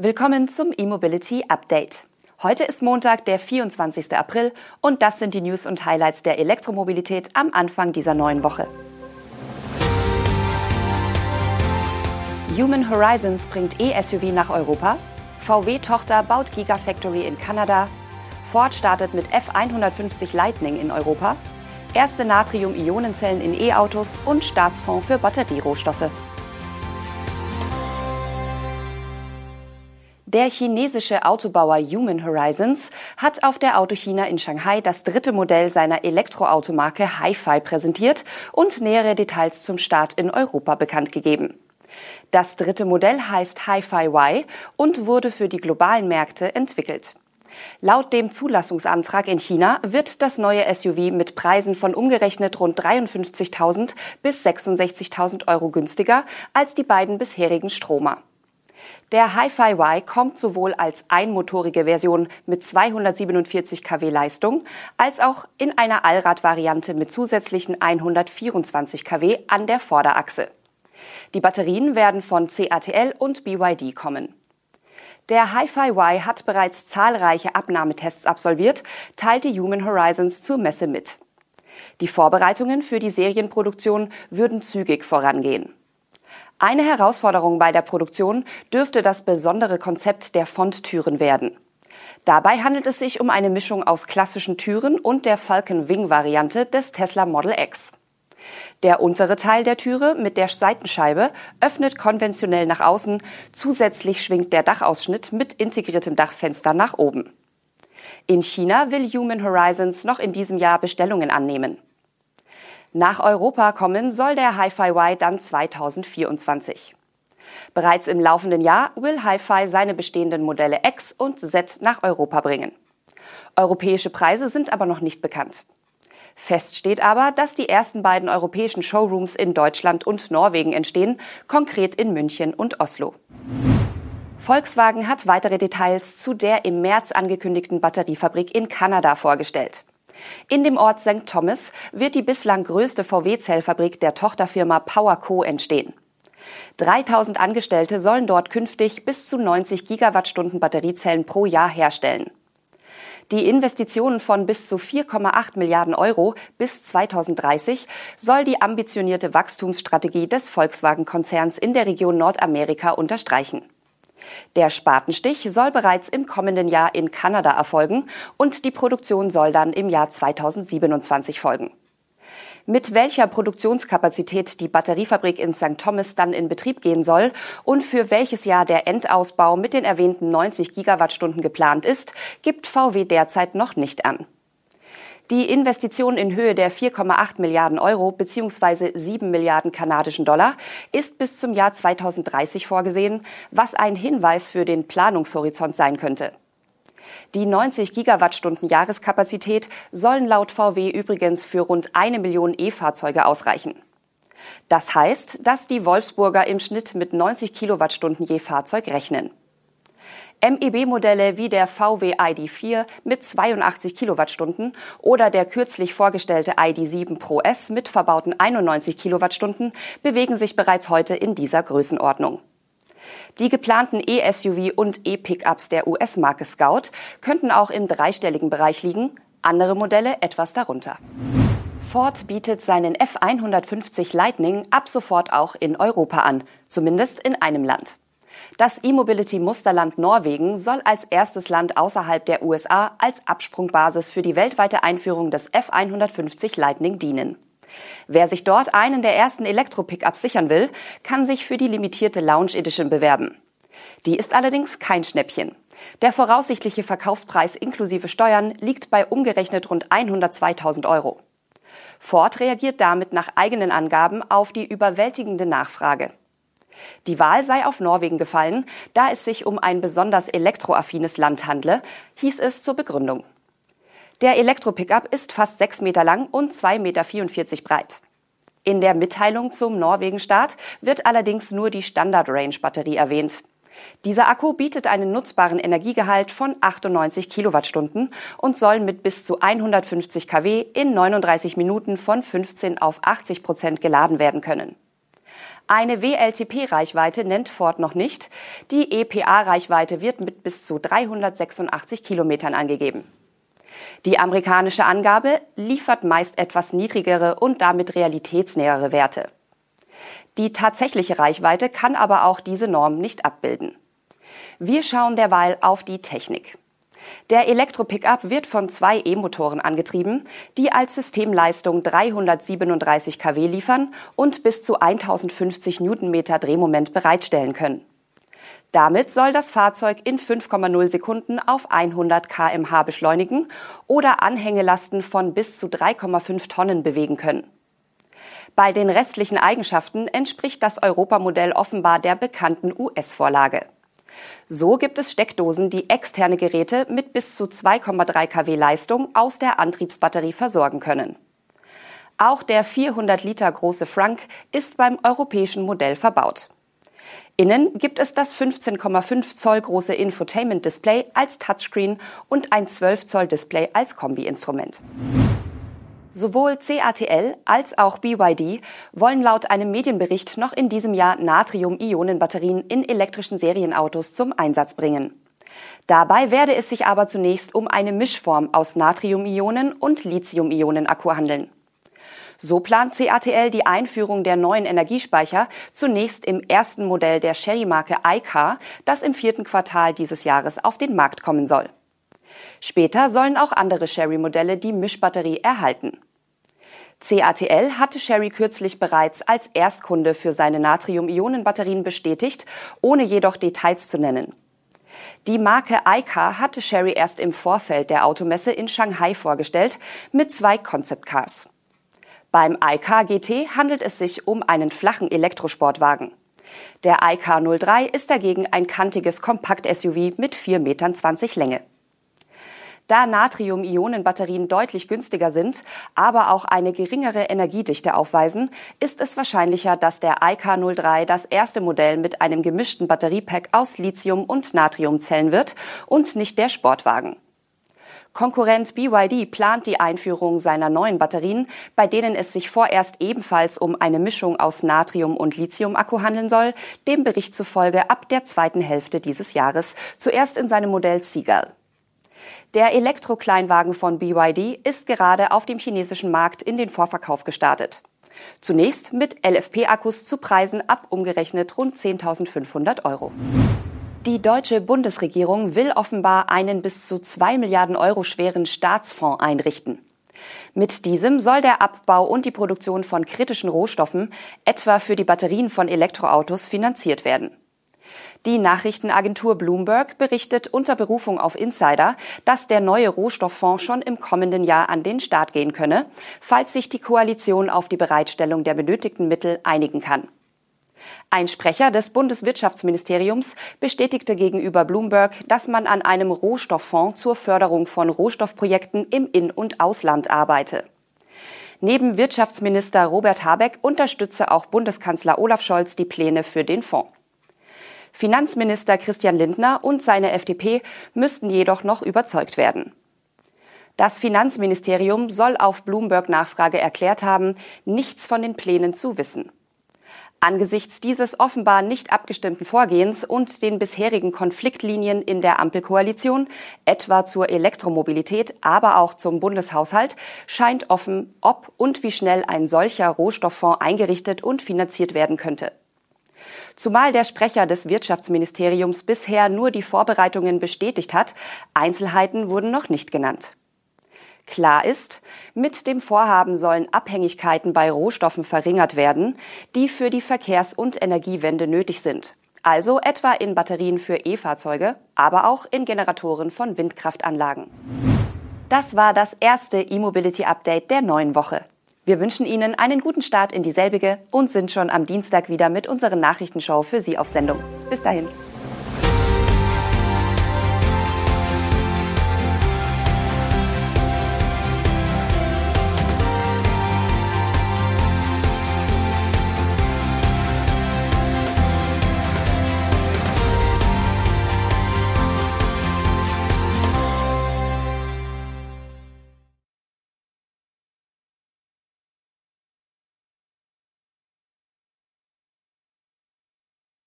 Willkommen zum E-Mobility Update. Heute ist Montag, der 24. April und das sind die News und Highlights der Elektromobilität am Anfang dieser neuen Woche. Human Horizons bringt E-SUV nach Europa. VW-Tochter baut Gigafactory in Kanada. Ford startet mit F150 Lightning in Europa. Erste Natrium-Ionenzellen in E-Autos und Staatsfonds für Batterierohstoffe. Der chinesische Autobauer Human Horizons hat auf der Autochina in Shanghai das dritte Modell seiner Elektroautomarke Hi-Fi präsentiert und nähere Details zum Start in Europa bekannt gegeben. Das dritte Modell heißt Hi-Fi Y und wurde für die globalen Märkte entwickelt. Laut dem Zulassungsantrag in China wird das neue SUV mit Preisen von umgerechnet rund 53.000 bis 66.000 Euro günstiger als die beiden bisherigen Stromer. Der Hi-Fi Y kommt sowohl als einmotorige Version mit 247 kW Leistung als auch in einer Allradvariante mit zusätzlichen 124 kW an der Vorderachse. Die Batterien werden von CATL und BYD kommen. Der Hi-Fi Y hat bereits zahlreiche Abnahmetests absolviert, teilte Human Horizons zur Messe mit. Die Vorbereitungen für die Serienproduktion würden zügig vorangehen. Eine Herausforderung bei der Produktion dürfte das besondere Konzept der Fronttüren werden. Dabei handelt es sich um eine Mischung aus klassischen Türen und der Falcon Wing Variante des Tesla Model X. Der untere Teil der Türe mit der Seitenscheibe öffnet konventionell nach außen, zusätzlich schwingt der Dachausschnitt mit integriertem Dachfenster nach oben. In China will Human Horizons noch in diesem Jahr Bestellungen annehmen. Nach Europa kommen soll der Hi-Fi Y dann 2024. Bereits im laufenden Jahr will Hi-Fi seine bestehenden Modelle X und Z nach Europa bringen. Europäische Preise sind aber noch nicht bekannt. Fest steht aber, dass die ersten beiden europäischen Showrooms in Deutschland und Norwegen entstehen, konkret in München und Oslo. Volkswagen hat weitere Details zu der im März angekündigten Batteriefabrik in Kanada vorgestellt. In dem Ort St. Thomas wird die bislang größte VW-Zellfabrik der Tochterfirma PowerCo entstehen. 3000 Angestellte sollen dort künftig bis zu 90 Gigawattstunden Batteriezellen pro Jahr herstellen. Die Investitionen von bis zu 4,8 Milliarden Euro bis 2030 soll die ambitionierte Wachstumsstrategie des Volkswagen-Konzerns in der Region Nordamerika unterstreichen. Der Spatenstich soll bereits im kommenden Jahr in Kanada erfolgen und die Produktion soll dann im Jahr 2027 folgen. Mit welcher Produktionskapazität die Batteriefabrik in St. Thomas dann in Betrieb gehen soll und für welches Jahr der Endausbau mit den erwähnten 90 Gigawattstunden geplant ist, gibt VW derzeit noch nicht an. Die Investition in Höhe der 4,8 Milliarden Euro bzw. 7 Milliarden kanadischen Dollar ist bis zum Jahr 2030 vorgesehen, was ein Hinweis für den Planungshorizont sein könnte. Die 90 Gigawattstunden Jahreskapazität sollen laut VW übrigens für rund eine Million E-Fahrzeuge ausreichen. Das heißt, dass die Wolfsburger im Schnitt mit 90 Kilowattstunden je Fahrzeug rechnen. MEB-Modelle wie der VW ID4 mit 82 Kilowattstunden oder der kürzlich vorgestellte ID7 Pro S mit verbauten 91 Kilowattstunden bewegen sich bereits heute in dieser Größenordnung. Die geplanten E-SUV und E-Pickups der US-Marke Scout könnten auch im dreistelligen Bereich liegen, andere Modelle etwas darunter. Ford bietet seinen F150 Lightning ab sofort auch in Europa an, zumindest in einem Land. Das E-Mobility-Musterland Norwegen soll als erstes Land außerhalb der USA als Absprungbasis für die weltweite Einführung des F150 Lightning dienen. Wer sich dort einen der ersten Elektro-Pickups sichern will, kann sich für die limitierte Lounge Edition bewerben. Die ist allerdings kein Schnäppchen. Der voraussichtliche Verkaufspreis inklusive Steuern liegt bei umgerechnet rund 102.000 Euro. Ford reagiert damit nach eigenen Angaben auf die überwältigende Nachfrage. Die Wahl sei auf Norwegen gefallen, da es sich um ein besonders elektroaffines Land handle, hieß es zur Begründung. Der Elektro-Pickup ist fast sechs Meter lang und 2,44 Meter breit. In der Mitteilung zum Norwegen-Start wird allerdings nur die Standard-Range-Batterie erwähnt. Dieser Akku bietet einen nutzbaren Energiegehalt von 98 Kilowattstunden und soll mit bis zu 150 kW in 39 Minuten von 15 auf 80 Prozent geladen werden können. Eine WLTP-Reichweite nennt Ford noch nicht. Die EPA-Reichweite wird mit bis zu 386 Kilometern angegeben. Die amerikanische Angabe liefert meist etwas niedrigere und damit realitätsnähere Werte. Die tatsächliche Reichweite kann aber auch diese Norm nicht abbilden. Wir schauen derweil auf die Technik. Der Elektro-Pickup wird von zwei E-Motoren angetrieben, die als Systemleistung 337 kW liefern und bis zu 1050 Newtonmeter Drehmoment bereitstellen können. Damit soll das Fahrzeug in 5,0 Sekunden auf 100 kmh beschleunigen oder Anhängelasten von bis zu 3,5 Tonnen bewegen können. Bei den restlichen Eigenschaften entspricht das Europamodell offenbar der bekannten US-Vorlage. So gibt es Steckdosen, die externe Geräte mit bis zu 2,3 kW Leistung aus der Antriebsbatterie versorgen können. Auch der 400 Liter große Frank ist beim europäischen Modell verbaut. Innen gibt es das 15,5 Zoll große Infotainment-Display als Touchscreen und ein 12 Zoll Display als Kombi-Instrument. Sowohl CATL als auch BYD wollen laut einem Medienbericht noch in diesem Jahr Natrium-Ionen-Batterien in elektrischen Serienautos zum Einsatz bringen. Dabei werde es sich aber zunächst um eine Mischform aus Natrium-Ionen und Lithium-Ionen-Akku handeln. So plant CATL die Einführung der neuen Energiespeicher zunächst im ersten Modell der Sherry-Marke iCar, das im vierten Quartal dieses Jahres auf den Markt kommen soll. Später sollen auch andere Sherry-Modelle die Mischbatterie erhalten. CATL hatte Sherry kürzlich bereits als Erstkunde für seine Natrium-Ionen-Batterien bestätigt, ohne jedoch Details zu nennen. Die Marke iCar hatte Sherry erst im Vorfeld der Automesse in Shanghai vorgestellt mit zwei Concept Cars. Beim iCar GT handelt es sich um einen flachen Elektrosportwagen. Der iCar 03 ist dagegen ein kantiges Kompakt-SUV mit 4,20 Metern Länge. Da Natrium-Ionen-Batterien deutlich günstiger sind, aber auch eine geringere Energiedichte aufweisen, ist es wahrscheinlicher, dass der IK03 das erste Modell mit einem gemischten Batteriepack aus Lithium- und Natriumzellen wird und nicht der Sportwagen. Konkurrent BYD plant die Einführung seiner neuen Batterien, bei denen es sich vorerst ebenfalls um eine Mischung aus Natrium- und Lithium-Akku handeln soll, dem Bericht zufolge ab der zweiten Hälfte dieses Jahres, zuerst in seinem Modell Seagull. Der Elektrokleinwagen von BYD ist gerade auf dem chinesischen Markt in den Vorverkauf gestartet. Zunächst mit LFP-Akkus zu Preisen ab umgerechnet rund 10.500 Euro. Die deutsche Bundesregierung will offenbar einen bis zu zwei Milliarden Euro schweren Staatsfonds einrichten. Mit diesem soll der Abbau und die Produktion von kritischen Rohstoffen, etwa für die Batterien von Elektroautos, finanziert werden. Die Nachrichtenagentur Bloomberg berichtet unter Berufung auf Insider, dass der neue Rohstofffonds schon im kommenden Jahr an den Start gehen könne, falls sich die Koalition auf die Bereitstellung der benötigten Mittel einigen kann. Ein Sprecher des Bundeswirtschaftsministeriums bestätigte gegenüber Bloomberg, dass man an einem Rohstofffonds zur Förderung von Rohstoffprojekten im In- und Ausland arbeite. Neben Wirtschaftsminister Robert Habeck unterstütze auch Bundeskanzler Olaf Scholz die Pläne für den Fonds. Finanzminister Christian Lindner und seine FDP müssten jedoch noch überzeugt werden. Das Finanzministerium soll auf Bloomberg Nachfrage erklärt haben, nichts von den Plänen zu wissen. Angesichts dieses offenbar nicht abgestimmten Vorgehens und den bisherigen Konfliktlinien in der Ampelkoalition, etwa zur Elektromobilität, aber auch zum Bundeshaushalt, scheint offen, ob und wie schnell ein solcher Rohstofffonds eingerichtet und finanziert werden könnte. Zumal der Sprecher des Wirtschaftsministeriums bisher nur die Vorbereitungen bestätigt hat, Einzelheiten wurden noch nicht genannt. Klar ist, mit dem Vorhaben sollen Abhängigkeiten bei Rohstoffen verringert werden, die für die Verkehrs- und Energiewende nötig sind. Also etwa in Batterien für E-Fahrzeuge, aber auch in Generatoren von Windkraftanlagen. Das war das erste E-Mobility Update der neuen Woche. Wir wünschen Ihnen einen guten Start in dieselbige und sind schon am Dienstag wieder mit unseren Nachrichtenshow für Sie auf Sendung. Bis dahin.